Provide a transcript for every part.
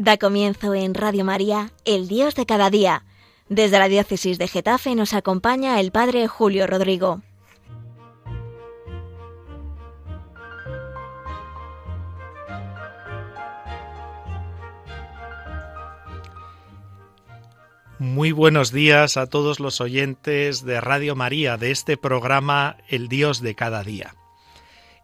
Da comienzo en Radio María, El Dios de cada día. Desde la diócesis de Getafe nos acompaña el Padre Julio Rodrigo. Muy buenos días a todos los oyentes de Radio María de este programa El Dios de cada día.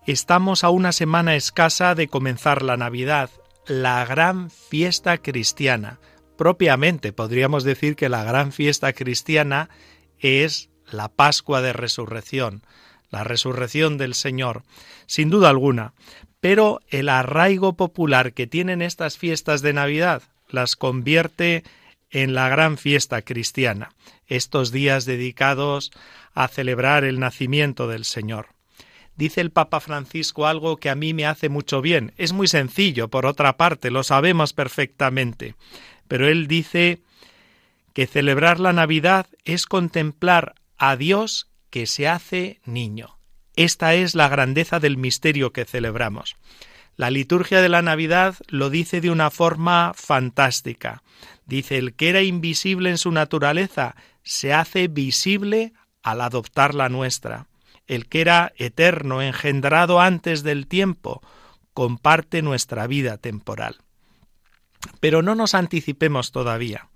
Estamos a una semana escasa de comenzar la Navidad la gran fiesta cristiana. Propiamente podríamos decir que la gran fiesta cristiana es la Pascua de Resurrección, la resurrección del Señor, sin duda alguna. Pero el arraigo popular que tienen estas fiestas de Navidad las convierte en la gran fiesta cristiana, estos días dedicados a celebrar el nacimiento del Señor dice el Papa Francisco algo que a mí me hace mucho bien. Es muy sencillo, por otra parte, lo sabemos perfectamente. Pero él dice que celebrar la Navidad es contemplar a Dios que se hace niño. Esta es la grandeza del misterio que celebramos. La liturgia de la Navidad lo dice de una forma fantástica. Dice, el que era invisible en su naturaleza se hace visible al adoptar la nuestra el que era eterno, engendrado antes del tiempo, comparte nuestra vida temporal. Pero no nos anticipemos todavía.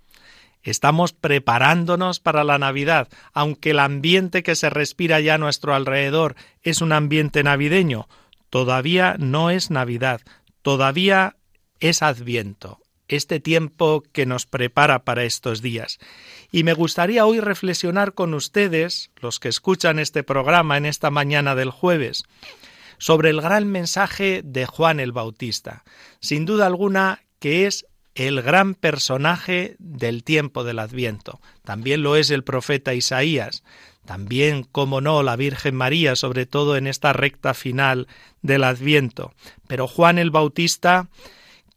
Estamos preparándonos para la Navidad, aunque el ambiente que se respira ya a nuestro alrededor es un ambiente navideño, todavía no es Navidad, todavía es Adviento, este tiempo que nos prepara para estos días. Y me gustaría hoy reflexionar con ustedes, los que escuchan este programa en esta mañana del jueves, sobre el gran mensaje de Juan el Bautista. Sin duda alguna que es el gran personaje del tiempo del Adviento. También lo es el profeta Isaías. También, como no, la Virgen María, sobre todo en esta recta final del Adviento. Pero Juan el Bautista,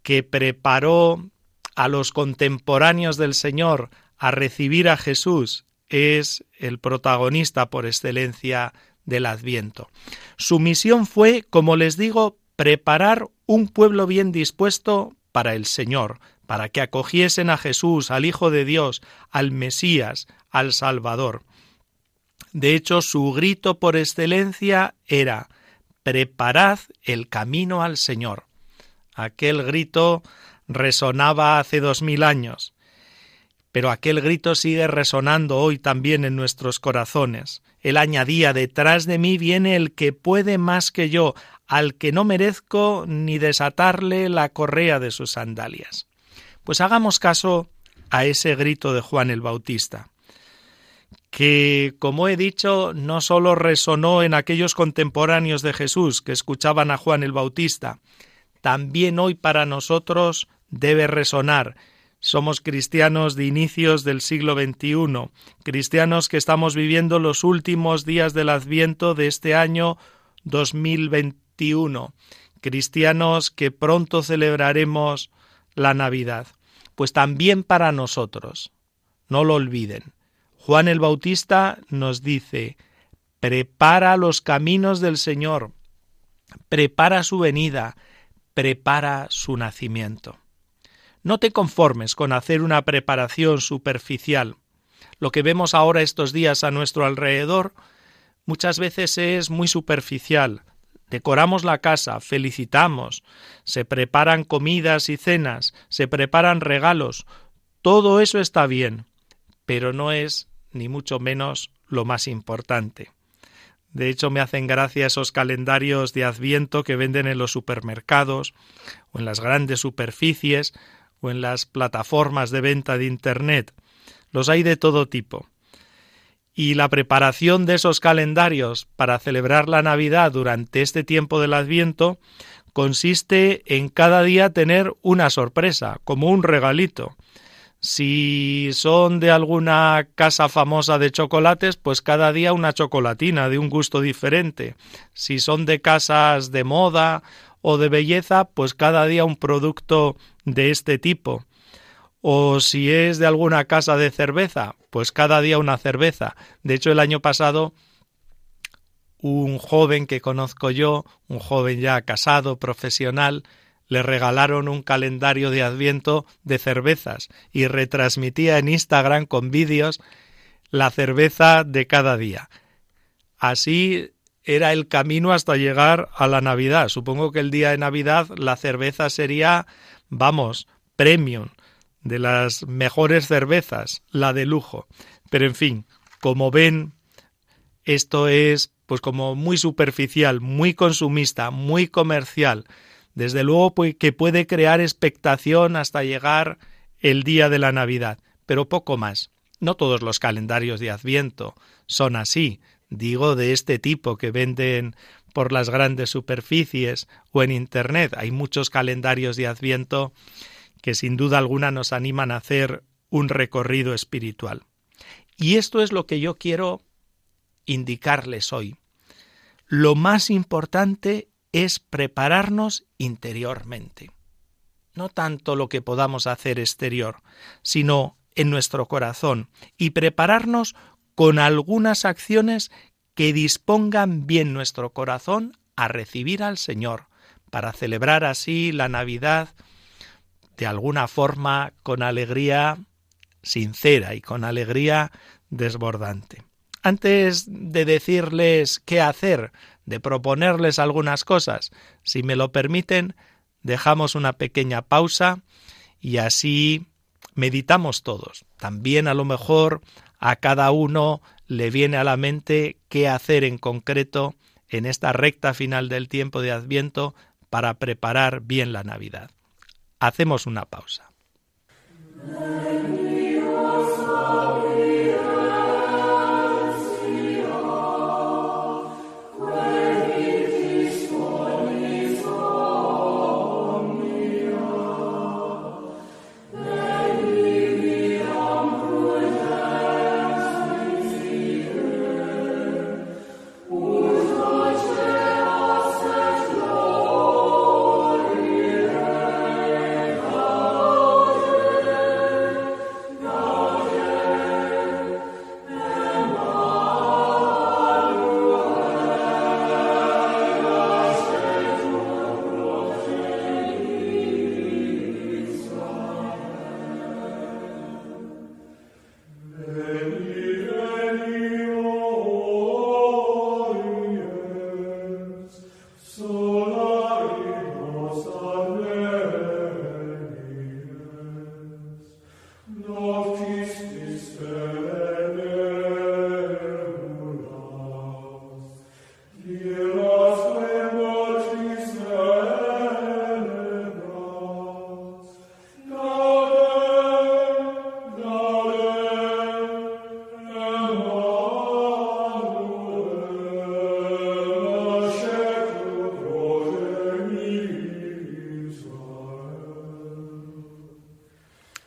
que preparó a los contemporáneos del Señor a recibir a Jesús es el protagonista por excelencia del Adviento. Su misión fue, como les digo, preparar un pueblo bien dispuesto para el Señor, para que acogiesen a Jesús, al Hijo de Dios, al Mesías, al Salvador. De hecho, su grito por excelencia era Preparad el camino al Señor. Aquel grito resonaba hace dos mil años pero aquel grito sigue resonando hoy también en nuestros corazones. Él añadía Detrás de mí viene el que puede más que yo, al que no merezco ni desatarle la correa de sus sandalias. Pues hagamos caso a ese grito de Juan el Bautista, que, como he dicho, no sólo resonó en aquellos contemporáneos de Jesús que escuchaban a Juan el Bautista, también hoy para nosotros debe resonar somos cristianos de inicios del siglo XXI, cristianos que estamos viviendo los últimos días del Adviento de este año 2021, cristianos que pronto celebraremos la Navidad. Pues también para nosotros, no lo olviden. Juan el Bautista nos dice, prepara los caminos del Señor, prepara su venida, prepara su nacimiento. No te conformes con hacer una preparación superficial. Lo que vemos ahora estos días a nuestro alrededor muchas veces es muy superficial. Decoramos la casa, felicitamos, se preparan comidas y cenas, se preparan regalos. Todo eso está bien, pero no es ni mucho menos lo más importante. De hecho, me hacen gracia esos calendarios de Adviento que venden en los supermercados o en las grandes superficies, o en las plataformas de venta de Internet. Los hay de todo tipo. Y la preparación de esos calendarios para celebrar la Navidad durante este tiempo del Adviento consiste en cada día tener una sorpresa, como un regalito. Si son de alguna casa famosa de chocolates, pues cada día una chocolatina de un gusto diferente. Si son de casas de moda o de belleza, pues cada día un producto de este tipo. O si es de alguna casa de cerveza, pues cada día una cerveza. De hecho, el año pasado un joven que conozco yo, un joven ya casado, profesional, le regalaron un calendario de adviento de cervezas y retransmitía en Instagram con vídeos la cerveza de cada día. Así era el camino hasta llegar a la Navidad. Supongo que el día de Navidad la cerveza sería, vamos, premium, de las mejores cervezas, la de lujo. Pero en fin, como ven, esto es pues como muy superficial, muy consumista, muy comercial. Desde luego pues, que puede crear expectación hasta llegar el día de la Navidad, pero poco más. No todos los calendarios de Adviento son así, digo de este tipo que venden por las grandes superficies o en Internet. Hay muchos calendarios de Adviento que sin duda alguna nos animan a hacer un recorrido espiritual. Y esto es lo que yo quiero indicarles hoy. Lo más importante es prepararnos interiormente. No tanto lo que podamos hacer exterior, sino en nuestro corazón y prepararnos con algunas acciones que dispongan bien nuestro corazón a recibir al Señor, para celebrar así la Navidad de alguna forma con alegría sincera y con alegría desbordante. Antes de decirles qué hacer, de proponerles algunas cosas, si me lo permiten, dejamos una pequeña pausa y así meditamos todos. También a lo mejor a cada uno le viene a la mente qué hacer en concreto en esta recta final del tiempo de Adviento para preparar bien la Navidad. Hacemos una pausa.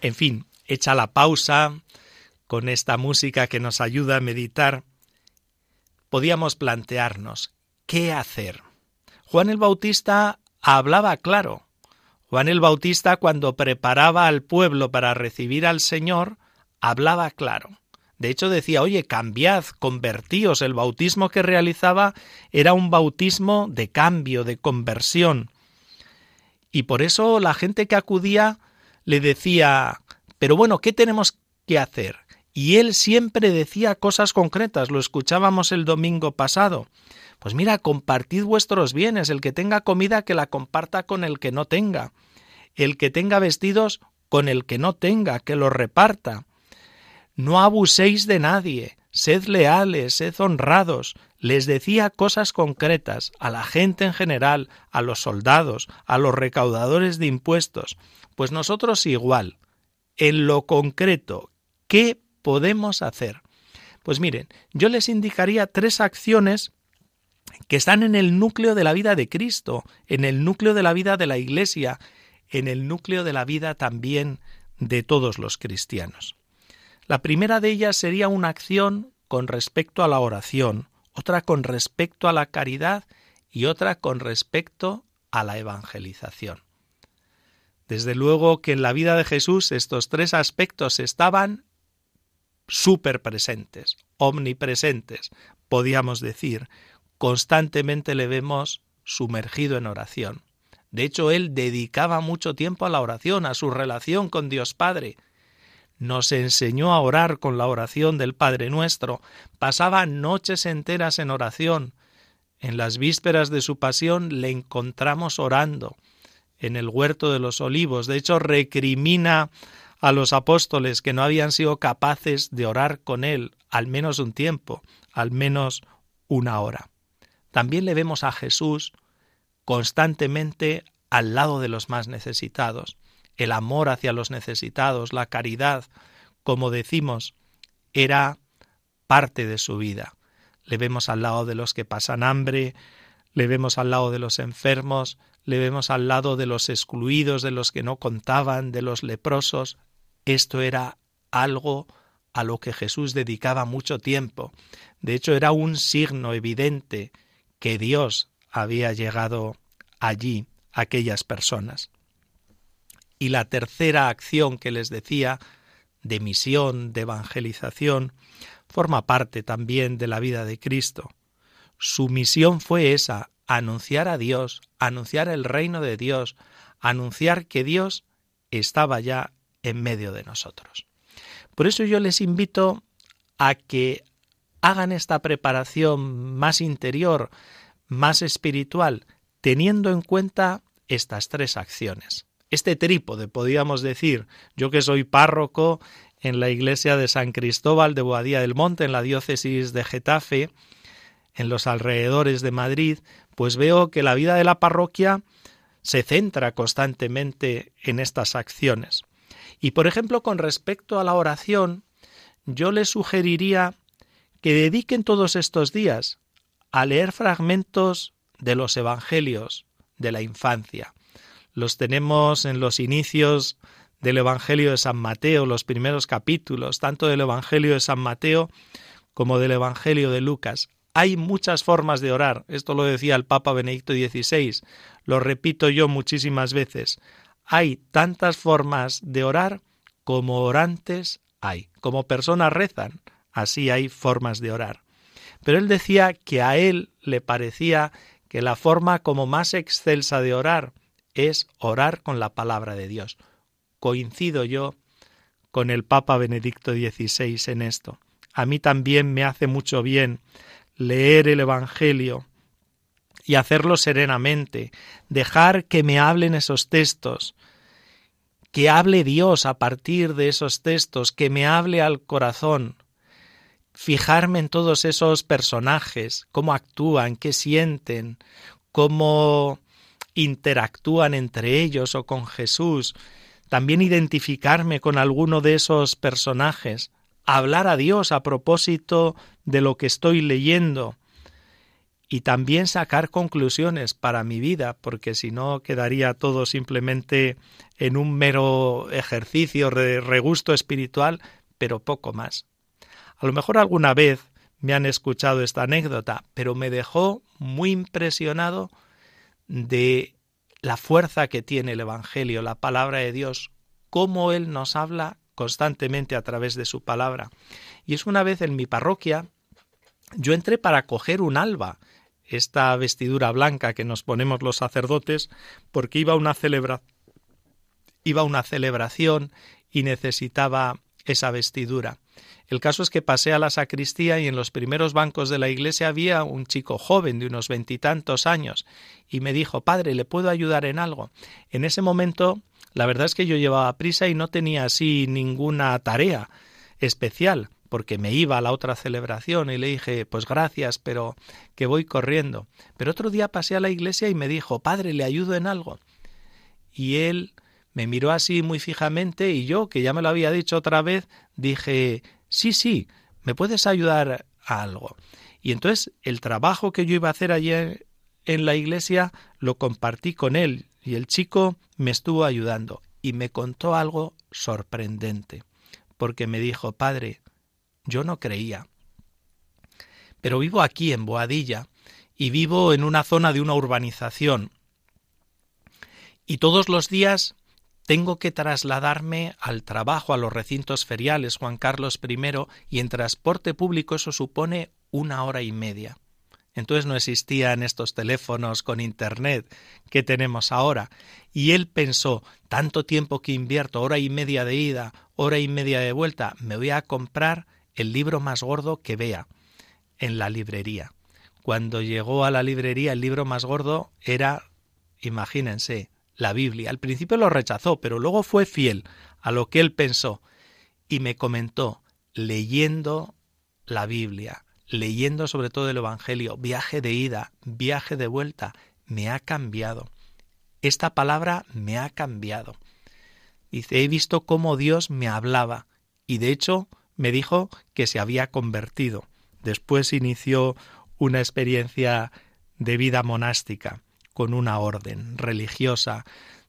En fin, hecha la pausa con esta música que nos ayuda a meditar, podíamos plantearnos qué hacer. Juan el Bautista hablaba claro. Juan el Bautista cuando preparaba al pueblo para recibir al Señor, hablaba claro. De hecho decía, oye, cambiad, convertíos. El bautismo que realizaba era un bautismo de cambio, de conversión. Y por eso la gente que acudía le decía, pero bueno, ¿qué tenemos que hacer? Y él siempre decía cosas concretas, lo escuchábamos el domingo pasado. Pues mira, compartid vuestros bienes, el que tenga comida que la comparta con el que no tenga, el que tenga vestidos con el que no tenga, que los reparta. No abuséis de nadie, sed leales, sed honrados. Les decía cosas concretas a la gente en general, a los soldados, a los recaudadores de impuestos. Pues nosotros igual, en lo concreto, ¿qué podemos hacer? Pues miren, yo les indicaría tres acciones que están en el núcleo de la vida de Cristo, en el núcleo de la vida de la Iglesia, en el núcleo de la vida también de todos los cristianos. La primera de ellas sería una acción con respecto a la oración, otra con respecto a la caridad y otra con respecto a la evangelización. Desde luego que en la vida de Jesús estos tres aspectos estaban súper presentes, omnipresentes, podíamos decir. Constantemente le vemos sumergido en oración. De hecho, él dedicaba mucho tiempo a la oración, a su relación con Dios Padre. Nos enseñó a orar con la oración del Padre nuestro. Pasaba noches enteras en oración. En las vísperas de su pasión le encontramos orando en el huerto de los olivos. De hecho, recrimina a los apóstoles que no habían sido capaces de orar con él al menos un tiempo, al menos una hora. También le vemos a Jesús constantemente al lado de los más necesitados. El amor hacia los necesitados, la caridad, como decimos, era parte de su vida. Le vemos al lado de los que pasan hambre, le vemos al lado de los enfermos, le vemos al lado de los excluidos, de los que no contaban, de los leprosos. Esto era algo a lo que Jesús dedicaba mucho tiempo. De hecho, era un signo evidente que Dios había llegado allí a aquellas personas. Y la tercera acción que les decía, de misión, de evangelización, forma parte también de la vida de Cristo. Su misión fue esa, anunciar a Dios, anunciar el reino de Dios, anunciar que Dios estaba ya en medio de nosotros. Por eso yo les invito a que hagan esta preparación más interior, más espiritual, teniendo en cuenta estas tres acciones. Este trípode, podríamos decir, yo que soy párroco en la iglesia de San Cristóbal de Boadía del Monte, en la diócesis de Getafe, en los alrededores de Madrid, pues veo que la vida de la parroquia se centra constantemente en estas acciones. Y por ejemplo, con respecto a la oración, yo les sugeriría que dediquen todos estos días a leer fragmentos de los Evangelios de la infancia. Los tenemos en los inicios del Evangelio de San Mateo, los primeros capítulos, tanto del Evangelio de San Mateo como del Evangelio de Lucas. Hay muchas formas de orar. Esto lo decía el Papa Benedicto XVI. Lo repito yo muchísimas veces. Hay tantas formas de orar como orantes hay. Como personas rezan, así hay formas de orar. Pero él decía que a él le parecía que la forma como más excelsa de orar es orar con la palabra de Dios. Coincido yo con el Papa Benedicto XVI en esto. A mí también me hace mucho bien leer el Evangelio y hacerlo serenamente, dejar que me hablen esos textos, que hable Dios a partir de esos textos, que me hable al corazón, fijarme en todos esos personajes, cómo actúan, qué sienten, cómo interactúan entre ellos o con Jesús, también identificarme con alguno de esos personajes, hablar a Dios a propósito de lo que estoy leyendo y también sacar conclusiones para mi vida, porque si no quedaría todo simplemente en un mero ejercicio de regusto espiritual, pero poco más. A lo mejor alguna vez me han escuchado esta anécdota, pero me dejó muy impresionado de la fuerza que tiene el Evangelio, la palabra de Dios, cómo Él nos habla constantemente a través de su palabra. Y es una vez en mi parroquia, yo entré para coger un alba, esta vestidura blanca que nos ponemos los sacerdotes, porque iba a una celebra iba una celebración y necesitaba esa vestidura. El caso es que pasé a la sacristía y en los primeros bancos de la iglesia había un chico joven de unos veintitantos años y me dijo Padre, ¿le puedo ayudar en algo? En ese momento la verdad es que yo llevaba prisa y no tenía así ninguna tarea especial, porque me iba a la otra celebración y le dije, pues gracias, pero que voy corriendo. Pero otro día pasé a la iglesia y me dijo, Padre, ¿le ayudo en algo? Y él me miró así muy fijamente y yo, que ya me lo había dicho otra vez, dije, sí, sí, ¿me puedes ayudar a algo? Y entonces el trabajo que yo iba a hacer allí en la iglesia lo compartí con él y el chico me estuvo ayudando y me contó algo sorprendente, porque me dijo, Padre, yo no creía, pero vivo aquí en Boadilla y vivo en una zona de una urbanización y todos los días tengo que trasladarme al trabajo, a los recintos feriales Juan Carlos I, y en transporte público eso supone una hora y media. Entonces no existían estos teléfonos con internet que tenemos ahora. Y él pensó, tanto tiempo que invierto, hora y media de ida, hora y media de vuelta, me voy a comprar el libro más gordo que vea en la librería. Cuando llegó a la librería, el libro más gordo era, imagínense, la Biblia. Al principio lo rechazó, pero luego fue fiel a lo que él pensó y me comentó, leyendo la Biblia, leyendo sobre todo el Evangelio, viaje de ida, viaje de vuelta, me ha cambiado. Esta palabra me ha cambiado. Dice, he visto cómo Dios me hablaba y de hecho me dijo que se había convertido. Después inició una experiencia de vida monástica con una orden religiosa,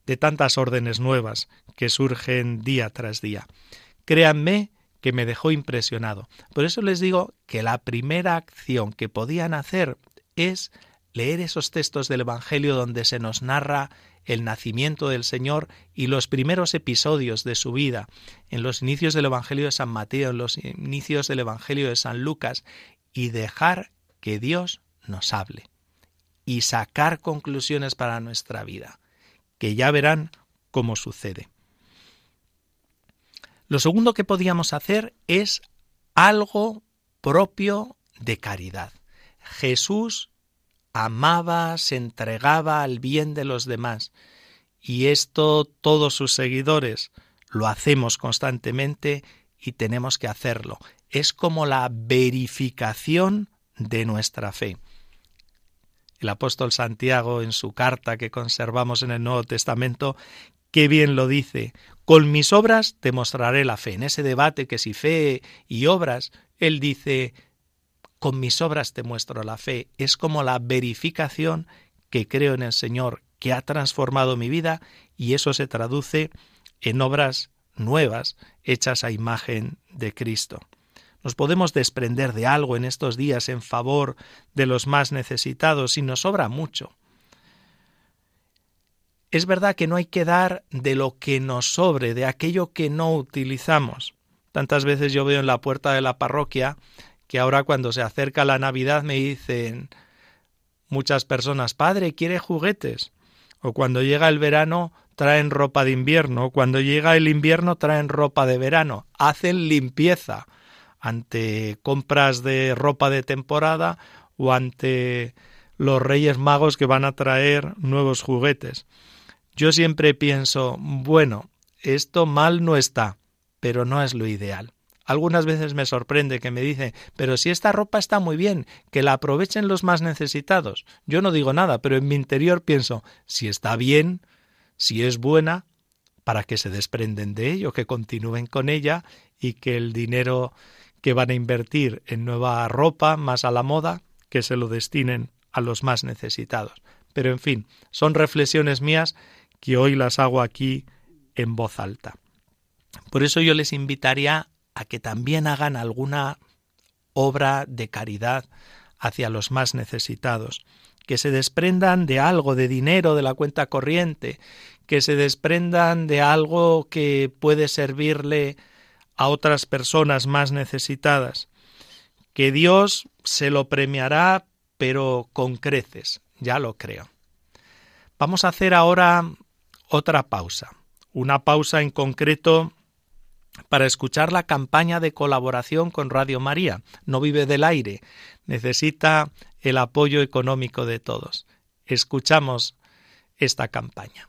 de tantas órdenes nuevas que surgen día tras día. Créanme que me dejó impresionado. Por eso les digo que la primera acción que podían hacer es leer esos textos del Evangelio donde se nos narra el nacimiento del Señor y los primeros episodios de su vida, en los inicios del Evangelio de San Mateo, en los inicios del Evangelio de San Lucas, y dejar que Dios nos hable y sacar conclusiones para nuestra vida, que ya verán cómo sucede. Lo segundo que podíamos hacer es algo propio de caridad. Jesús amaba, se entregaba al bien de los demás. Y esto todos sus seguidores lo hacemos constantemente y tenemos que hacerlo. Es como la verificación de nuestra fe. El apóstol Santiago en su carta que conservamos en el Nuevo Testamento Qué bien lo dice. Con mis obras te mostraré la fe. En ese debate que si fe y obras, él dice, con mis obras te muestro la fe. Es como la verificación que creo en el Señor, que ha transformado mi vida y eso se traduce en obras nuevas hechas a imagen de Cristo. Nos podemos desprender de algo en estos días en favor de los más necesitados y nos sobra mucho. Es verdad que no hay que dar de lo que nos sobre, de aquello que no utilizamos. Tantas veces yo veo en la puerta de la parroquia que ahora cuando se acerca la Navidad me dicen muchas personas, Padre, ¿quiere juguetes? O cuando llega el verano traen ropa de invierno, o cuando llega el invierno traen ropa de verano. Hacen limpieza ante compras de ropa de temporada o ante los Reyes Magos que van a traer nuevos juguetes. Yo siempre pienso, bueno, esto mal no está, pero no es lo ideal. Algunas veces me sorprende que me dicen, pero si esta ropa está muy bien, que la aprovechen los más necesitados. Yo no digo nada, pero en mi interior pienso, si está bien, si es buena, para que se desprenden de ello, que continúen con ella y que el dinero que van a invertir en nueva ropa, más a la moda, que se lo destinen a los más necesitados. Pero en fin, son reflexiones mías que hoy las hago aquí en voz alta. Por eso yo les invitaría a que también hagan alguna obra de caridad hacia los más necesitados, que se desprendan de algo de dinero de la cuenta corriente, que se desprendan de algo que puede servirle a otras personas más necesitadas, que Dios se lo premiará, pero con creces, ya lo creo. Vamos a hacer ahora otra pausa, una pausa en concreto para escuchar la campaña de colaboración con Radio María. No vive del aire, necesita el apoyo económico de todos. Escuchamos esta campaña.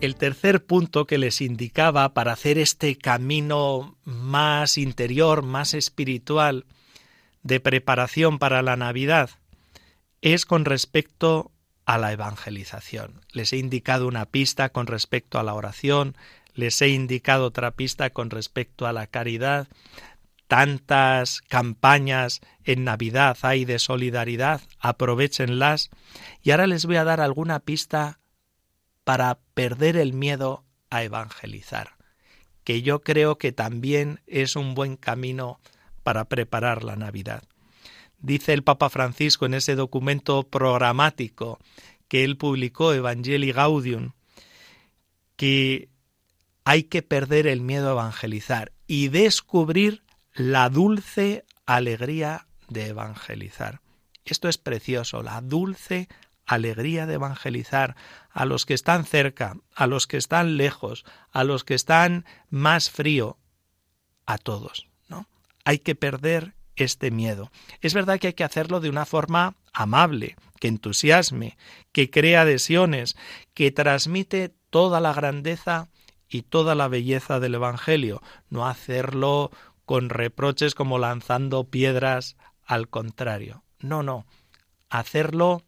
El tercer punto que les indicaba para hacer este camino más interior, más espiritual, de preparación para la Navidad, es con respecto a la evangelización. Les he indicado una pista con respecto a la oración, les he indicado otra pista con respecto a la caridad. Tantas campañas en Navidad hay de solidaridad, aprovechenlas. Y ahora les voy a dar alguna pista para perder el miedo a evangelizar, que yo creo que también es un buen camino para preparar la Navidad. Dice el Papa Francisco en ese documento programático que él publicó, Evangelii Gaudium, que hay que perder el miedo a evangelizar y descubrir la dulce alegría de evangelizar. Esto es precioso, la dulce alegría de evangelizar a los que están cerca, a los que están lejos, a los que están más frío, a todos, ¿no? Hay que perder este miedo. Es verdad que hay que hacerlo de una forma amable, que entusiasme, que crea adhesiones, que transmite toda la grandeza y toda la belleza del Evangelio, no hacerlo con reproches como lanzando piedras al contrario. No, no, hacerlo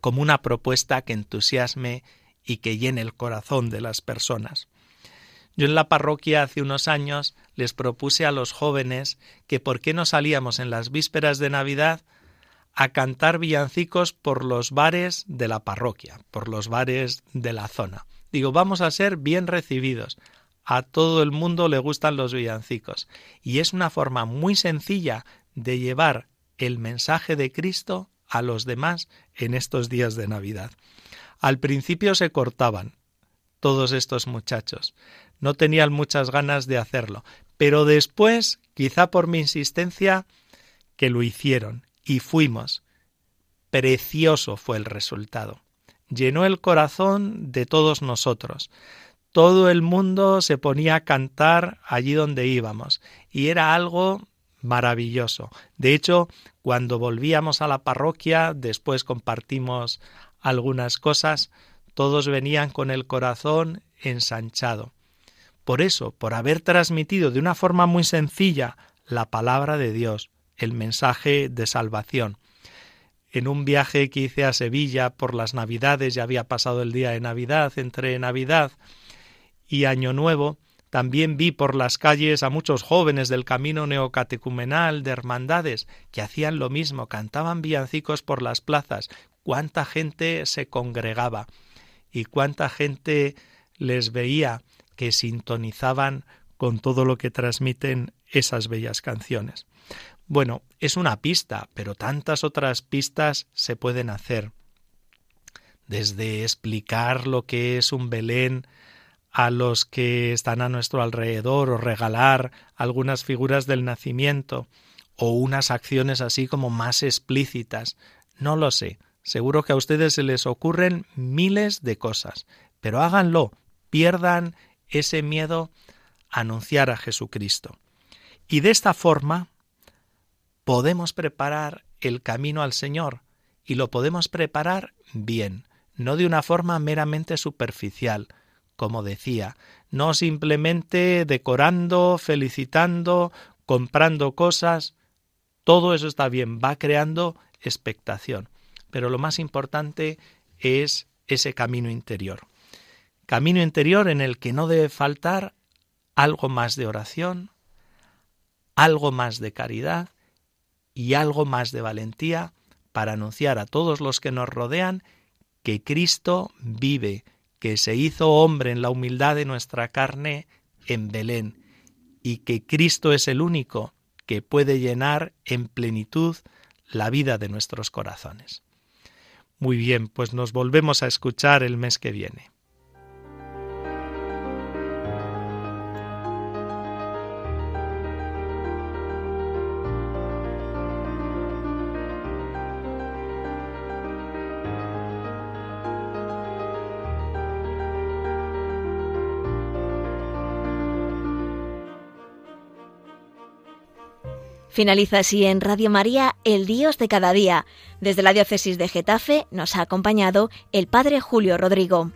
como una propuesta que entusiasme y que llene el corazón de las personas. Yo en la parroquia hace unos años les propuse a los jóvenes que por qué no salíamos en las vísperas de Navidad a cantar villancicos por los bares de la parroquia, por los bares de la zona. Digo, vamos a ser bien recibidos. A todo el mundo le gustan los villancicos. Y es una forma muy sencilla de llevar el mensaje de Cristo a los demás en estos días de Navidad. Al principio se cortaban todos estos muchachos. No tenían muchas ganas de hacerlo, pero después, quizá por mi insistencia, que lo hicieron y fuimos. Precioso fue el resultado. Llenó el corazón de todos nosotros. Todo el mundo se ponía a cantar allí donde íbamos y era algo maravilloso. De hecho, cuando volvíamos a la parroquia, después compartimos algunas cosas, todos venían con el corazón ensanchado. Por eso, por haber transmitido de una forma muy sencilla la palabra de Dios, el mensaje de salvación. En un viaje que hice a Sevilla por las Navidades, ya había pasado el día de Navidad, entre Navidad y Año Nuevo, también vi por las calles a muchos jóvenes del camino neocatecumenal de hermandades que hacían lo mismo, cantaban villancicos por las plazas. Cuánta gente se congregaba y cuánta gente les veía que sintonizaban con todo lo que transmiten esas bellas canciones. Bueno, es una pista, pero tantas otras pistas se pueden hacer. Desde explicar lo que es un Belén a los que están a nuestro alrededor o regalar algunas figuras del nacimiento o unas acciones así como más explícitas. No lo sé. Seguro que a ustedes se les ocurren miles de cosas, pero háganlo, pierdan ese miedo a anunciar a Jesucristo. Y de esta forma podemos preparar el camino al Señor y lo podemos preparar bien, no de una forma meramente superficial, como decía, no simplemente decorando, felicitando, comprando cosas, todo eso está bien, va creando expectación. Pero lo más importante es ese camino interior. Camino interior en el que no debe faltar algo más de oración, algo más de caridad y algo más de valentía para anunciar a todos los que nos rodean que Cristo vive, que se hizo hombre en la humildad de nuestra carne en Belén, y que Cristo es el único que puede llenar en plenitud la vida de nuestros corazones. Muy bien, pues nos volvemos a escuchar el mes que viene. Finaliza así en Radio María El Dios de cada día. Desde la diócesis de Getafe nos ha acompañado el Padre Julio Rodrigo.